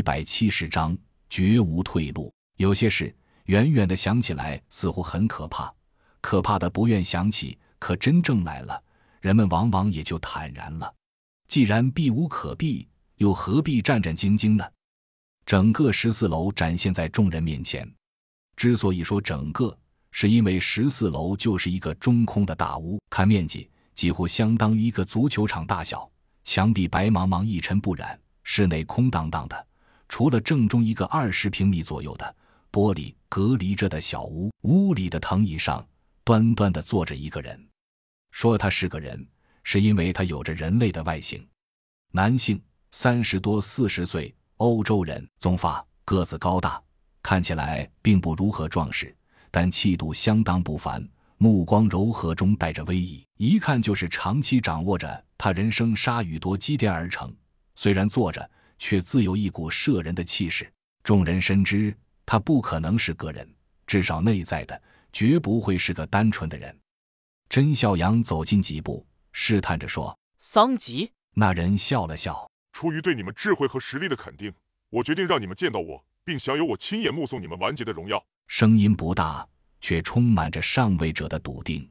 一百七十章，绝无退路。有些事远远的想起来似乎很可怕，可怕的不愿想起，可真正来了，人们往往也就坦然了。既然避无可避，又何必战战兢兢呢？整个十四楼展现在众人面前。之所以说整个，是因为十四楼就是一个中空的大屋，看面积几乎相当于一个足球场大小，墙壁白茫茫一尘不染。室内空荡荡的，除了正中一个二十平米左右的玻璃隔离着的小屋，屋里的藤椅上端端的坐着一个人。说他是个人，是因为他有着人类的外形，男性，三十多四十岁，欧洲人，棕发，个子高大，看起来并不如何壮实，但气度相当不凡，目光柔和中带着威仪，一看就是长期掌握着他人生鲨鱼多积淀而成。虽然坐着，却自有一股摄人的气势。众人深知他不可能是个人，至少内在的绝不会是个单纯的人。甄孝阳走近几步，试探着说：“桑吉。”那人笑了笑：“出于对你们智慧和实力的肯定，我决定让你们见到我，并享有我亲眼目送你们完结的荣耀。”声音不大，却充满着上位者的笃定。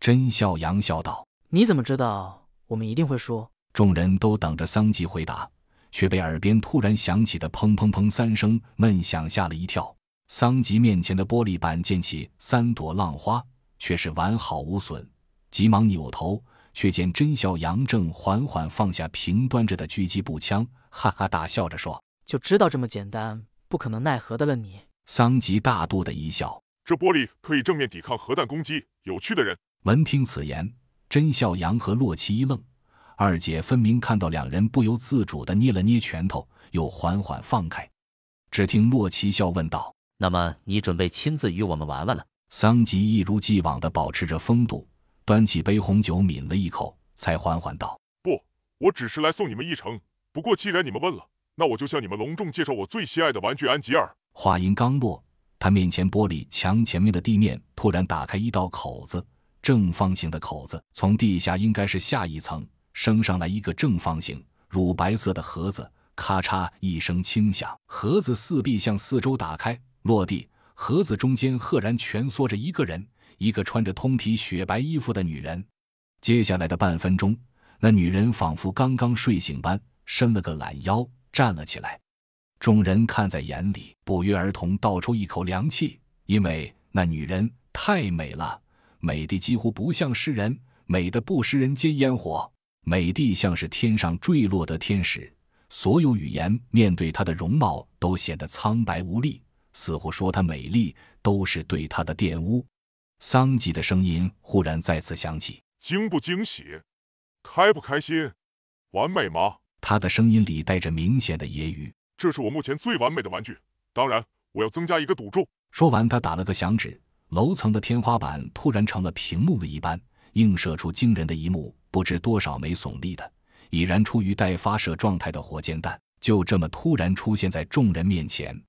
甄孝阳笑道：“你怎么知道我们一定会输？”众人都等着桑吉回答，却被耳边突然响起的砰砰砰三声闷响吓了一跳。桑吉面前的玻璃板溅起三朵浪花，却是完好无损。急忙扭头，却见甄孝阳正缓缓放下平端着的狙击步枪，哈哈大笑着说：“就知道这么简单，不可能奈何的了你。”桑吉大度的一笑：“这玻璃可以正面抵抗核弹攻击。有趣的人。”闻听此言，甄孝阳和洛奇一愣。二姐分明看到两人不由自主地捏了捏拳头，又缓缓放开。只听洛奇笑问道：“那么你准备亲自与我们玩玩了？”桑吉一如既往地保持着风度，端起杯红酒抿了一口，才缓缓道：“不，我只是来送你们一程。不过既然你们问了，那我就向你们隆重介绍我最心爱的玩具安吉尔。”话音刚落，他面前玻璃墙前面的地面突然打开一道口子，正方形的口子，从地下应该是下一层。升上来一个正方形乳白色的盒子，咔嚓一声轻响，盒子四壁向四周打开，落地。盒子中间赫然蜷缩着一个人，一个穿着通体雪白衣服的女人。接下来的半分钟，那女人仿佛刚刚睡醒般，伸了个懒腰，站了起来。众人看在眼里，不约而同倒抽一口凉气，因为那女人太美了，美的几乎不像是人，美的不食人间烟火。美帝像是天上坠落的天使，所有语言面对她的容貌都显得苍白无力，似乎说她美丽都是对她的玷污。桑吉的声音忽然再次响起：“惊不惊喜？开不开心？完美吗？”他的声音里带着明显的揶揄：“这是我目前最完美的玩具，当然我要增加一个赌注。”说完，他打了个响指，楼层的天花板突然成了屏幕一般，映射出惊人的一幕。不知多少枚耸立的、已然处于待发射状态的火箭弹，就这么突然出现在众人面前。